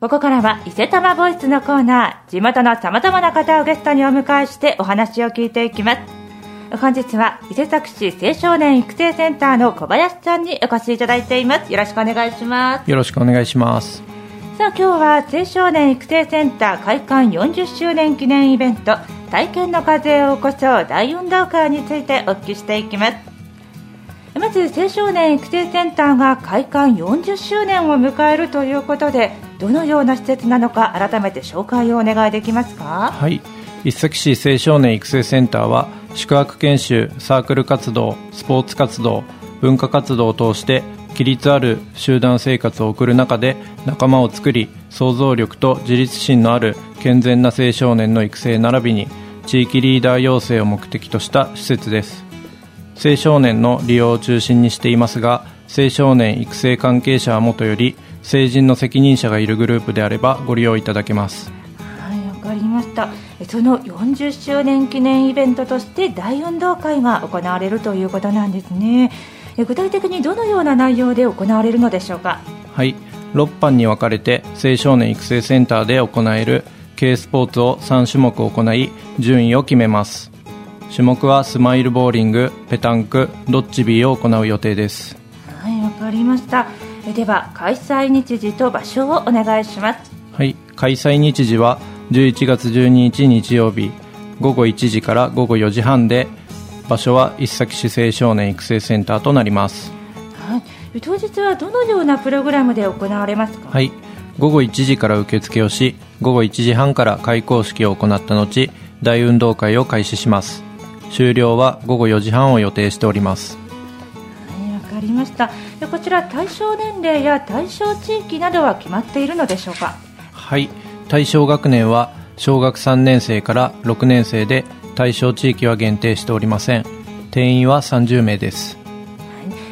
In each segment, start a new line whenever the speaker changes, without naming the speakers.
ここからは伊勢玉ボイスのコーナー地元のさまざまな方をゲストにお迎えしてお話を聞いていきます。本日は伊勢崎市青少年育成センターの小林さんにお越しいただいています。よろしくお願いします。
よろしくお願いします。
さあ今日は青少年育成センター開館40周年記念イベント体験の風を起こそう大運動会についてお聞きしていきます。まず青少年育成センターが開館40周年を迎えるということでどのような施設なのか改めて紹介をお願いできますか？
はい。一崎市青少年育成センターは宿泊研修サークル活動スポーツ活動文化活動を通して規律ある集団生活を送る中で仲間を作り想像力と自立心のある健全な青少年の育成並びに地域リーダー養成を目的とした施設です。青少年の利用を中心にしていますが青少年育成関係者はもとより成人の責任者がいるグループであればご利用いただけます。
はいわかりました。その40周年記念イベントとして大運動会が行われるということなんですね。具体的にどのような内容で行われるのでしょうか？
はい。6班に分かれて青少年育成センターで行える K スポーツを3種目行い順位を決めます。種目はスマイルボーリングペタンクドッジビーを行う予定です。
はいわかりましたでは開催日時と場所をお願いします。
はい開催日時は11月12日日曜日午後1時から午後4時半で場所は一崎市青少年育成センターとなります。
はい。当日はどのようなプログラムで行われますか？
はい。午後1時から受付をし午後1時半から開講式を行った後大運動会を開始します。終了は午後4時半を予定しております
かりました。こちら対象年齢や対象地域などは決まっているのでしょうか？
はい。対象学年は小学3年生から6年生で対象地域は限定しておりません。定員は30名です、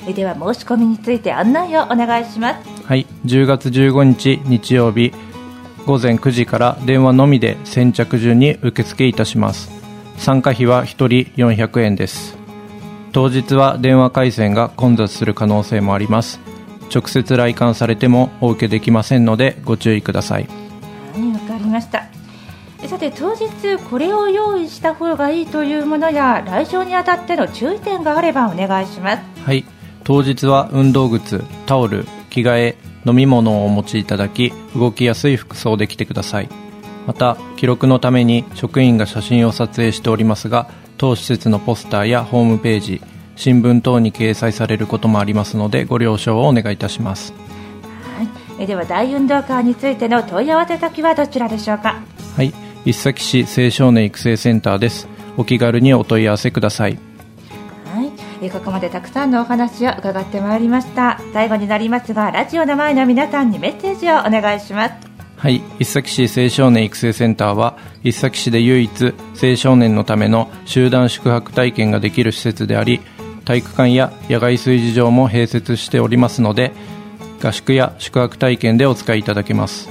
はい、では申し込みについて案内をお願いします。
はい。10月15日日曜日午前9時から電話のみで先着順に受付いたします。参加費は1人400円です当日は電話回線が混雑する可能性もあります。直接来館されてもお受けできませんのでご注意ください。
はいわかりました。さて当日これを用意した方がいいというものや来場にあたっての注意点があればお願いします。
はい。当日は運動靴タオル着替え飲み物をお持ちいただき動きやすい服装で来てください。また記録のために職員が写真を撮影しておりますが当施設のポスターやホームページ新聞等に掲載されることもありますのでご了承をお願いいたします。
はい。では大運動会についての問い合わせ先はどちらでしょうか？
はい。一崎市青少年育成センターです。お気軽にお問い合わせください。
はい。ここまでたくさんのお話を伺ってまいりました。最後になりますがラジオの前の皆さんにメッセージをお願いします
はい。一崎市青少年育成センターは一崎市で唯一青少年のための集団宿泊体験ができる施設であり体育館や野外炊事場も併設しておりますので合宿や宿泊体験でお使いいただけます。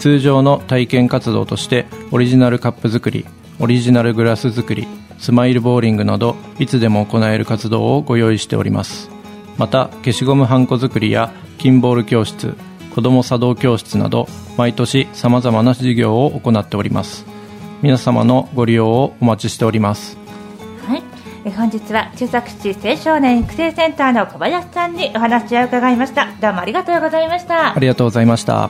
通常の体験活動としてオリジナルカップ作りオリジナルグラス作りスマイルボーリングなどいつでも行える活動をご用意しております。また消しゴムはんこ作りや金ボール教室子ども茶道教室など毎年さまざまな授業を行っております。皆様のご利用をお待ちしております。
はい。本日は中作市青少年育成センターの小林さんにお話を伺いました。どうもありがとうございました。
ありがとうございました